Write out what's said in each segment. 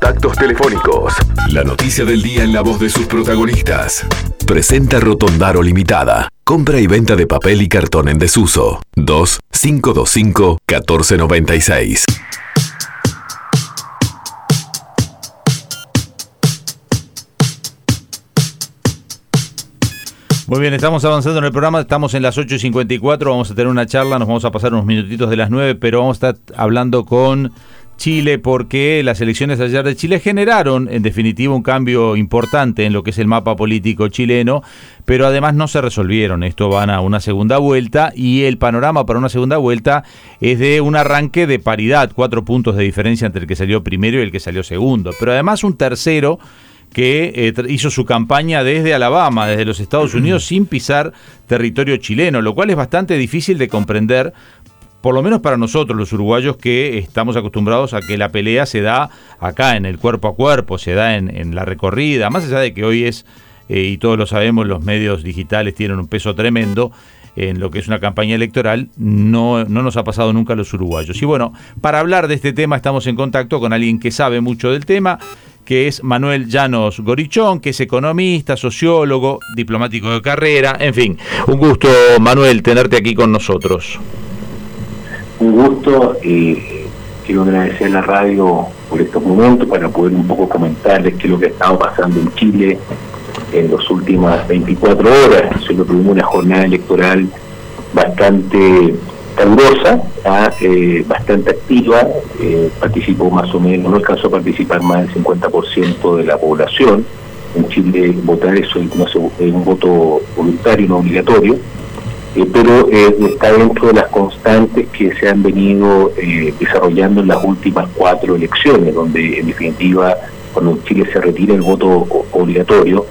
Contactos telefónicos. La noticia del día en la voz de sus protagonistas. Presenta Rotondaro Limitada. Compra y venta de papel y cartón en desuso. 2 525 1496. Muy bien, estamos avanzando en el programa, estamos en las 8.54, vamos a tener una charla, nos vamos a pasar unos minutitos de las 9, pero vamos a estar hablando con Chile porque las elecciones ayer de Chile generaron en definitiva un cambio importante en lo que es el mapa político chileno, pero además no se resolvieron. Esto van a una segunda vuelta y el panorama para una segunda vuelta es de un arranque de paridad, cuatro puntos de diferencia entre el que salió primero y el que salió segundo, pero además un tercero que eh, hizo su campaña desde Alabama, desde los Estados Unidos, sin pisar territorio chileno, lo cual es bastante difícil de comprender, por lo menos para nosotros los uruguayos que estamos acostumbrados a que la pelea se da acá, en el cuerpo a cuerpo, se da en, la recorrida, más allá de que hoy es, eh, y todos lo sabemos, los medios digitales tienen un peso tremendo en lo que es una campaña electoral, no, no nos ha pasado nunca a los uruguayos. Y bueno, para hablar de este tema estamos en contacto con alguien que sabe mucho del tema, que es Manuel Llanos Gorichón, que es economista, sociólogo, diplomático de carrera, en fin, un gusto, Manuel, tenerte aquí con nosotros. Un gusto y quiero agradecer a la radio por estos momentos para poder un poco comentarles qué es lo que ha estado pasando en Chile en las últimas 24 horas. Se lo tuvimos una jornada electoral bastante calurosa, eh, bastante activa, eh, participó más o menos, no alcanzó a participar más del 50% de la población. En Chile votar eso es, un voto voluntario, no obligatorio, eh, pero está dentro de las constantes que se han venido desarrollando en las últimas cuatro elecciones, donde en definitiva cuando Chile se retira el voto obligatorio,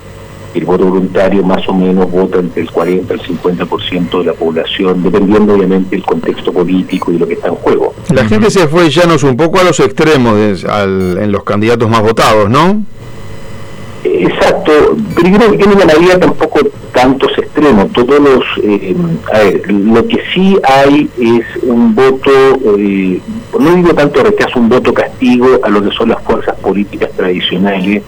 el voto voluntario más o menos vota entre el 40 al 50% de la población, dependiendo obviamente del contexto político y lo que está en juego. La gente se fue ya un poco a los extremos en los candidatos más votados, ¿no? Exacto, pero yo creo que no ganaría tampoco tantos extremos. Todos los, eh, lo que sí hay es un voto, eh, no digo tanto rechazo, un voto castigo a lo que son las fuerzas políticas tradicionales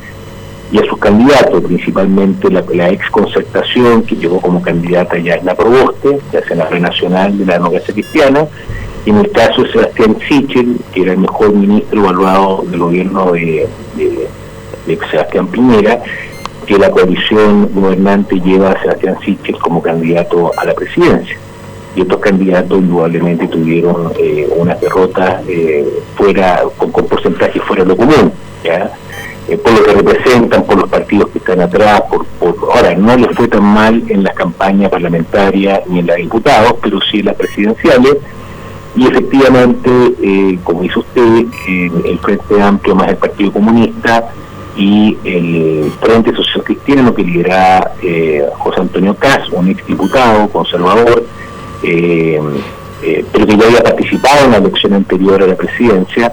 y a sus candidatos, principalmente la, ex concertación que llegó como candidata ya en la Proboste, la senadora nacional de la democracia cristiana, y en el caso de Sebastián Sichel, que era el mejor ministro evaluado del gobierno de, Sebastián Piñera, que la coalición gobernante lleva a Sebastián Sichel como candidato a la presidencia. Y estos candidatos indudablemente tuvieron eh, una derrota eh, fuera, con, con porcentaje fuera de lo común. ¿ya? Eh, por lo que representan, por los partidos que están atrás, por, ahora no les fue tan mal en las campañas parlamentarias ni en las diputados, pero sí en las presidenciales, y efectivamente, eh, como dice usted, el Frente Amplio más el Partido Comunista y el Frente Social Cristiano que lidera eh, José Antonio Cas, un exdiputado conservador, pero que ya había participado en la elección anterior a la presidencia,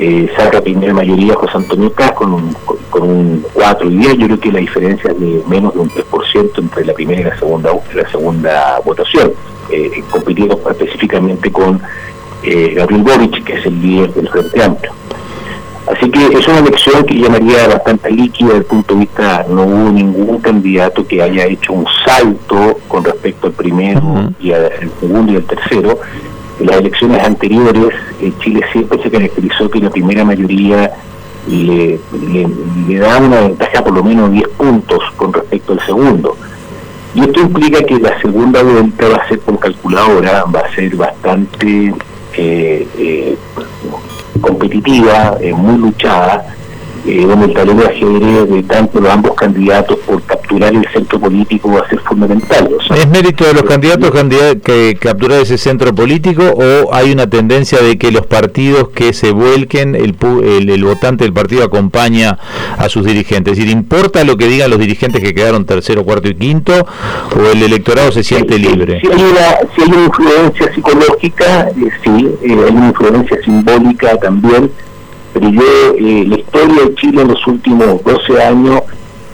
eh, saca primera mayoría José Antonio Cas con un, con un 4 y 10. Yo creo que la diferencia es de menos de un 3% entre la primera y la segunda, la segunda votación, eh, compitiendo específicamente con eh, Gabriel Boric, que es el líder del Frente Amplio. Así que es una elección que llamaría bastante líquida desde el punto de vista, no hubo ningún candidato que haya hecho un salto con respecto al primero y al segundo y al tercero, en las elecciones anteriores, eh, Chile siempre se caracterizó que la primera mayoría le, da una ventaja por lo menos 10 puntos con respecto al segundo. Y esto implica que la segunda vuelta va a ser con calculadora, va a ser bastante eh, eh, competitiva, muy luchada, eh, el tablero de ajedrez de tanto los ambos candidatos por capturar el centro político va a ser fundamental. ¿Es mérito de los candidatos que capturar ese centro político o hay una tendencia de que los partidos que se vuelquen, el, el, votante del partido acompaña a sus dirigentes? Es decir, ¿importa lo que digan los dirigentes que quedaron tercero, cuarto y quinto o el electorado se siente libre? Si hay, una, si hay una influencia psicológica, eh, sí, eh, hay una influencia simbólica también pero yo, eh, la historia de Chile en los últimos 12 años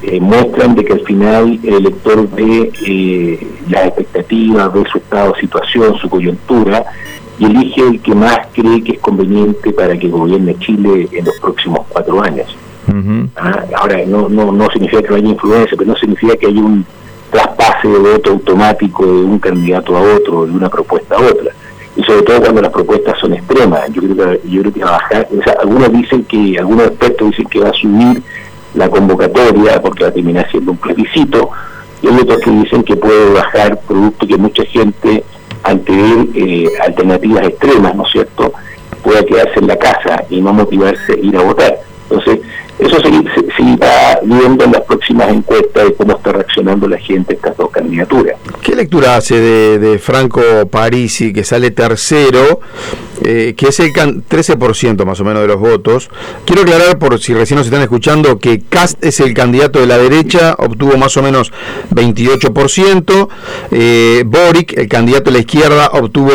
eh, muestran de que al final el elector ve eh, las expectativas, ve su estado de situación, su coyuntura, y elige el que más cree que es conveniente para que gobierne Chile en los próximos cuatro años. Ah, ahora, no, no, no significa que no haya influencia, pero no significa que haya un traspase de voto automático de un candidato a otro, de una propuesta a otra. Y sobre todo cuando las propuestas son extremas. Yo creo que, yo creo que va a bajar. algunos dicen que, algunos expertos dicen que va a subir la convocatoria porque va a terminar siendo un plebiscito, y hay otros que dicen que puede bajar producto que mucha gente, ante ver eh, alternativas extremas, ¿no es cierto?, pueda quedarse en la casa y no motivarse a ir a votar. Entonces, eso se, irá viendo en las próximas encuestas de cómo está reaccionando la gente a estas dos candidaturas. ¿Qué lectura hace de, Franco Parisi, que sale tercero, eh, que es el 13% más o menos de los votos? Quiero aclarar, por si recién nos están escuchando, que Cast es el candidato de la derecha, obtuvo más o menos 28%, eh, Boric, el candidato de la izquierda, obtuvo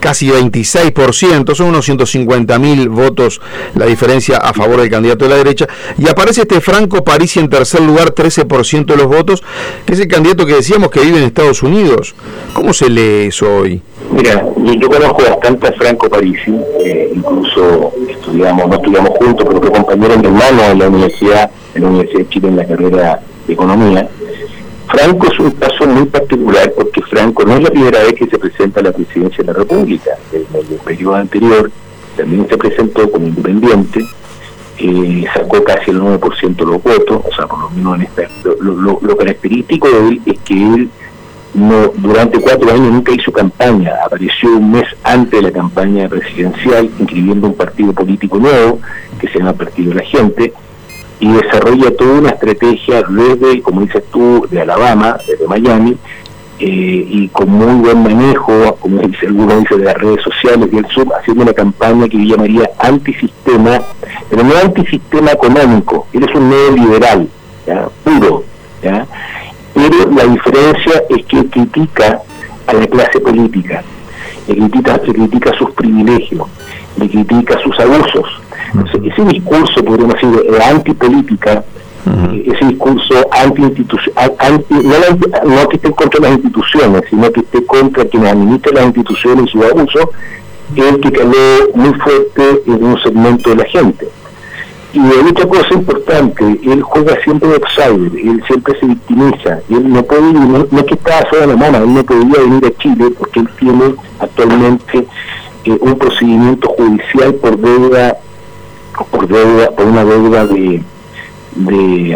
casi 26%, son unos 150 mil votos la diferencia a favor del candidato de la derecha, y aparece este Franco Parisi en tercer lugar, 13% de los votos, que es el candidato que decíamos que vive en Estados Unidos. ¿Cómo se lee eso hoy? Mira, yo, conozco bastante Franco Parisi, eh, incluso estudiamos, no estudiamos juntos, pero fue compañero en hermano en la Universidad, en la Universidad de Chile en la carrera de Economía. Franco es un caso muy particular porque Franco no es la primera vez que se presenta a la presidencia de la República. En el periodo anterior también se presentó como independiente eh, sacó casi el 9% de los votos, o sea, por lo menos en esta, lo, característico de él es que él no durante cuatro años nunca hizo campaña, apareció un mes antes de la campaña presidencial inscribiendo un partido político nuevo que se llama Partido de la Gente y desarrolla toda una estrategia desde, como dices tú, de Alabama, desde Miami, eh, y con muy buen manejo, como dice algunos dice de las redes sociales y el sur, haciendo una campaña que yo llamaría antisistema, pero no antisistema económico, él es un neoliberal, puro, ¿ya? Pero la diferencia es que critica a la clase política, le critica, le critica sus privilegios, le critica sus abusos. ese discurso, podríamos decir, de antipolítica, ese discurso anti, anti no, que esté contra las instituciones, sino que esté contra quienes administran las instituciones y su abuso, es el que caló muy fuerte en un segmento de la gente. Y hay otra cosa importante, él juega siempre de outsider, él siempre se victimiza, él no puede, no, no es que está sola la mano, él no podría venir a Chile porque él tiene actualmente eh, un procedimiento judicial por deuda, por deuda, por una deuda de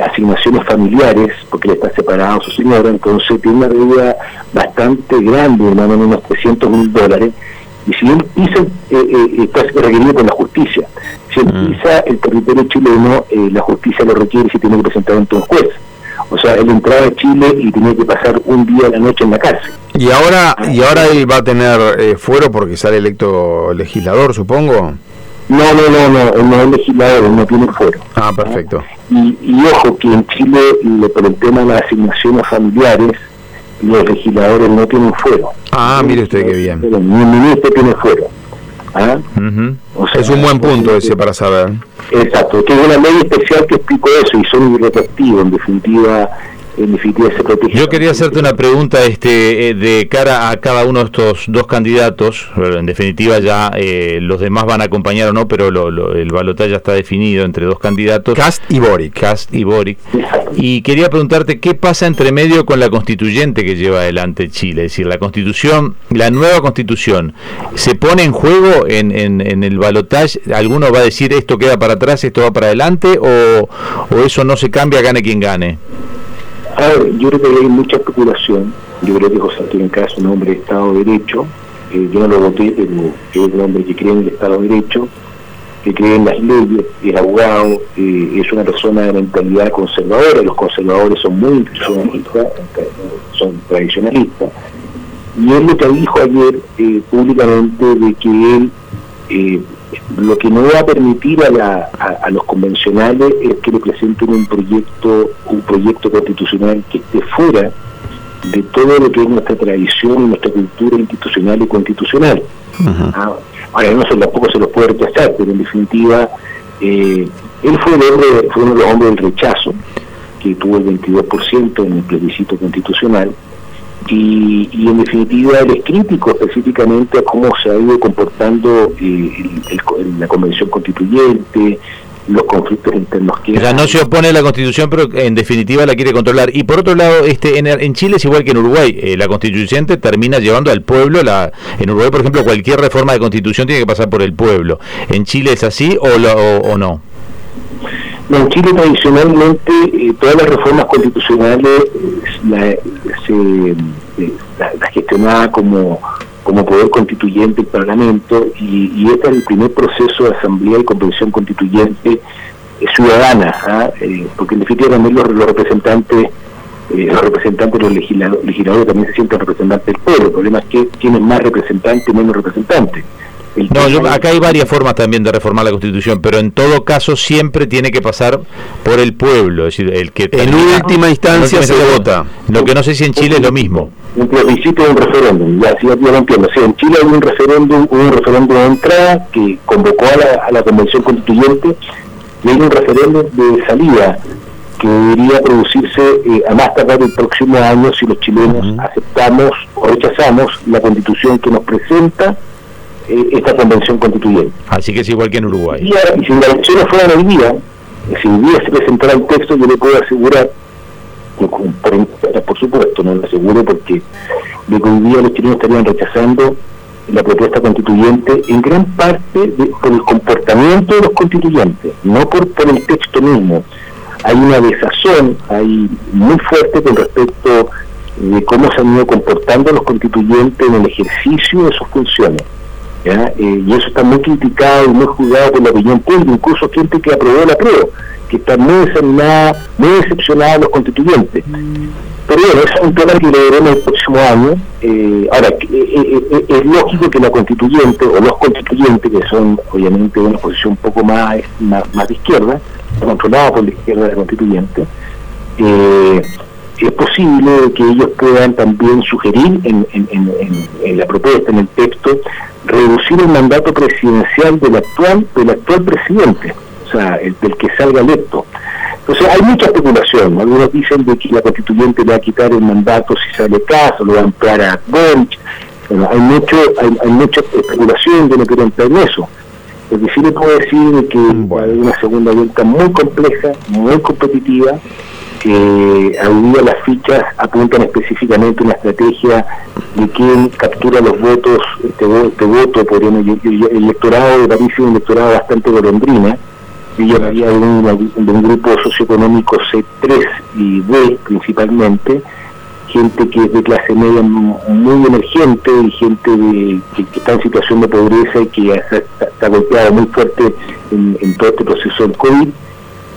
asignaciones familiares, porque le está separado su señora, entonces tiene una deuda bastante grande, de más o menos unos 300 mil dólares, y si él pisa, eh, eh, está requerido por la justicia. Si él mm. el territorio chileno, eh, la justicia lo requiere si tiene que presentar ante un juez. O sea, él entraba a Chile y tenía que pasar un día a la noche en la cárcel. Y ahora, y ahora él va a tener eh, fuero porque sale electo legislador, supongo. No, no, no, no, él no es legislador, él no tiene fuero. Ah, perfecto. Y, ojo, que en Chile, por el tema de las asignaciones familiares, los legisladores no tienen fuero. Ah, mire usted qué bien. Ni el ministro tiene fuero. ¿Ah? es un buen punto ese para saber. Exacto, que es una ley especial que explicó eso y son irretroactivos, en definitiva yo quería hacerte una pregunta este, eh, de cara a cada uno de estos dos candidatos. En definitiva, ya eh, los demás van a acompañar o no, pero el balotaje ya está definido entre dos candidatos. Cast y Boric. Cast y Boric. Y quería preguntarte qué pasa entre medio con la constituyente que lleva adelante Chile. Es decir, la constitución, la nueva constitución, ¿se pone en juego en, en, el balotaje? ¿Alguno va a decir esto queda para atrás, esto va para adelante? ¿O, o eso no se cambia, gane quien gane? A ver, yo creo que hay mucha especulación. Yo creo que José Antonio Cas es un hombre de Estado de Derecho. Eh, yo no lo voté, pero es un hombre que cree en el Estado de Derecho, que cree en las leyes, es abogado, eh, es una persona de mentalidad conservadora. Los conservadores son muy tradicionalistas, son tradicionalistas. Y él lo que dijo ayer eh, públicamente de que él lo que no va a permitir a, a, los convencionales es que le presenten un proyecto un proyecto constitucional que esté fuera de todo lo que es nuestra tradición y nuestra cultura institucional y constitucional. Ah, ahora no se, tampoco se los puede rechazar, pero en definitiva eh, él fue, el hombre, fue uno de los hombres del rechazo, que tuvo el 22% en el plebiscito constitucional, y, en definitiva él es crítico específicamente a cómo se ha ido comportando eh, la convención constituyente, los conflictos internos que o sea, no se opone a la constitución pero en definitiva la quiere controlar. Y por otro lado este en, Chile es igual que en Uruguay. Eh, la constituyente termina llevando al pueblo la en Uruguay por ejemplo cualquier reforma de constitución tiene que pasar por el pueblo. En Chile es así o, o, no en Chile tradicionalmente eh, todas las reformas constitucionales eh, la gestionaba como como poder constituyente el Parlamento y, este es el primer proceso de asamblea y convención constituyente eh, ciudadana, ¿ah? eh, porque en definitiva también los, representantes eh, los representantes, los legisladores, también se sienten representantes del pueblo. El problema es que tienen más representantes y menos representantes. No, acá hay varias formas también de reformar la Constitución, pero en todo caso siempre tiene que pasar por el pueblo, es decir, el que en última instancia se vota. Lo que no sé si en Chile es lo mismo. Un plebiscito de un referéndum, ya, ya lo entiendo. Sí, en Chile hay un referéndum, un referéndum de entrada que convocó a la, Convención Constituyente y hay un referéndum de salida que debería producirse eh, a más tardar el próximo año si los chilenos aceptamos o rechazamos la constitución que nos presenta eh, esta convención constituyente. Así que es igual que en Uruguay. Y, si las elecciones fueran hoy día, si hoy día se presentara el texto, yo le puedo asegurar, por, por supuesto, no lo aseguro porque de que hoy día los chilenos estarían rechazando la propuesta constituyente en gran parte por el comportamiento de los constituyentes, no por, por el texto mismo. Hay una desazón hay muy fuerte con respecto de cómo se han ido comportando los constituyentes en el ejercicio de sus funciones. Eh, y eso está muy criticado y muy juzgado por la opinión pública, incluso gente que aprobó la prueba, que está muy desanimada, muy decepcionada de los constituyentes. Pero bueno, es un tema que le veremos el próximo año. Eh, ahora, eh, es lógico que la constituyente, o los constituyentes, que son obviamente de una posición un poco más, más, de izquierda, controlada por la izquierda de la constituyente, es posible que ellos puedan también sugerir en, en, la propuesta, en el texto, reducir el mandato presidencial del actual del actual presidente, o sea, el, del que salga electo. Entonces hay mucha especulación, algunos dicen de que la constituyente le va a quitar el mandato si sale caso, lo va a ampliar a Boric, bueno, hay mucho, hay, mucha especulación, yo no quiero entrar en eso. Lo que sí le puedo decir es que hay una segunda vuelta muy compleja, muy competitiva, que a día las fichas apuntan específicamente una estrategia de quién captura los votos, este, este voto, por el electorado de París es un electorado bastante golondrina, yo llamaría de un, de grupo socioeconómico C3 y D principalmente, gente que es de clase media muy emergente y gente que, está en situación de pobreza y que está, golpeada muy fuerte en, en todo este proceso del COVID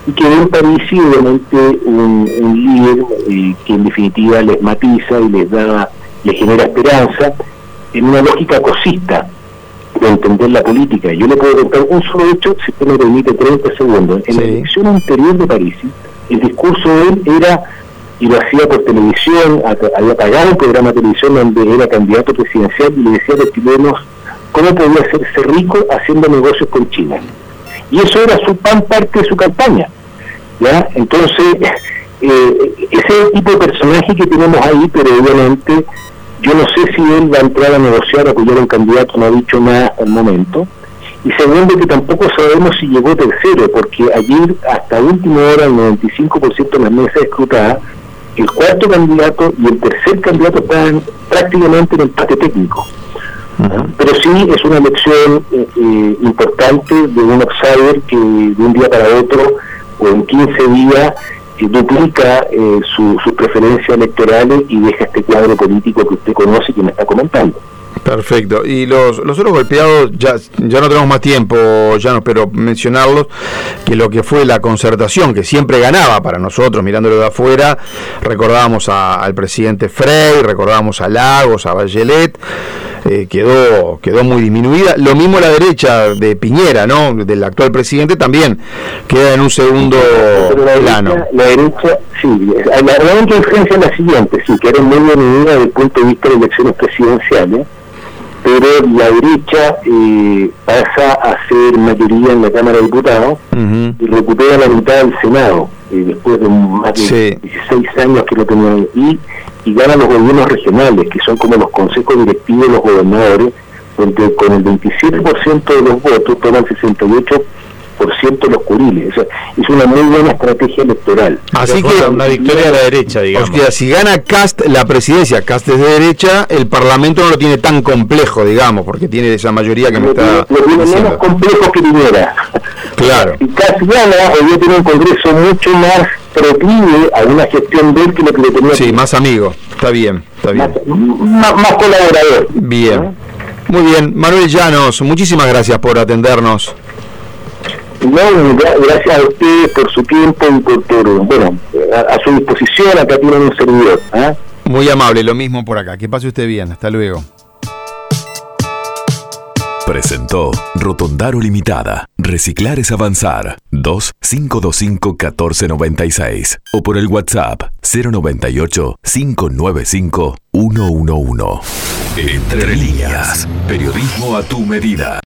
y que ven París obviamente un, líder eh, que en definitiva les matiza y les da, les genera esperanza en una lógica cosista de entender la política. Yo le puedo contar un solo hecho, si usted me permite 30 segundos. En la elección anterior de París, el discurso de él era, y lo hacía por televisión, había pagado un programa de televisión donde era candidato presidencial y le decía a los chilenos cómo podía hacerse rico haciendo negocios con China. Y eso era su pan parte de su campaña. ¿ya? Entonces, eh, ese tipo de personaje que tenemos ahí, pero obviamente yo no sé si él va a entrar a negociar o apoyar a un candidato, no ha dicho nada hasta el momento. Y segundo, que tampoco sabemos si llegó tercero, porque ayer, hasta última hora, el 95% de las mesas escrutadas, el cuarto candidato y el tercer candidato están prácticamente en empate técnico. Pero sí es una elección eh, eh, importante de un outsider que de un día para otro o en 15 días eh, duplica eh, sus preferencias electorales y deja este cuadro político que usted conoce y que me está comentando. Perfecto. Y los, los otros golpeados, ya, ya no tenemos más tiempo, ya no espero mencionarlos, que lo que fue la concertación, que siempre ganaba para nosotros, mirándolo de afuera, recordábamos al presidente Frey, recordábamos a Lagos, a Bachelet, eh, quedó, quedó muy disminuida. Lo mismo la derecha de Piñera, ¿no? Del actual presidente también queda en un segundo plano. la derecha, sí, la, la única diferencia es la siguiente, sí, que era muy disminuida desde el punto de vista de elecciones presidenciales pero la derecha eh, pasa a ser mayoría en la Cámara de Diputados y recupera la mitad del Senado, eh, después de más de 16 años que lo tenía Y y ganan los gobiernos regionales, que son como los consejos directivos de los gobernadores, donde con el 27% de los votos toman 68% de los curiles. O sea, es una muy buena estrategia electoral. Así que una victoria a la derecha, digamos. O sea, si gana Cast la presidencia, Cast es de derecha, el Parlamento no lo tiene tan complejo, digamos, porque tiene esa mayoría que me está. Lo tiene menos complejo que Piñera. Claro. Y Cast gana, hoy tiene un Congreso mucho más proclive a una gestión de él que lo que le tenía. Sí, más amigo. Está bien, está bien. Más, más, colaborador. Bien. Muy bien. Manuel Llanos, muchísimas gracias por atendernos. No, gracias a usted por su tiempo y por, bueno, a, su disposición, acá tienen un servidor. ¿eh? Muy amable, lo mismo por acá. Que pase usted bien, hasta luego. Presentó Rotondaro Limitada. Reciclar es avanzar. 2-525-1496. O por el WhatsApp 098-595-111. Entre líneas. Periodismo a tu medida.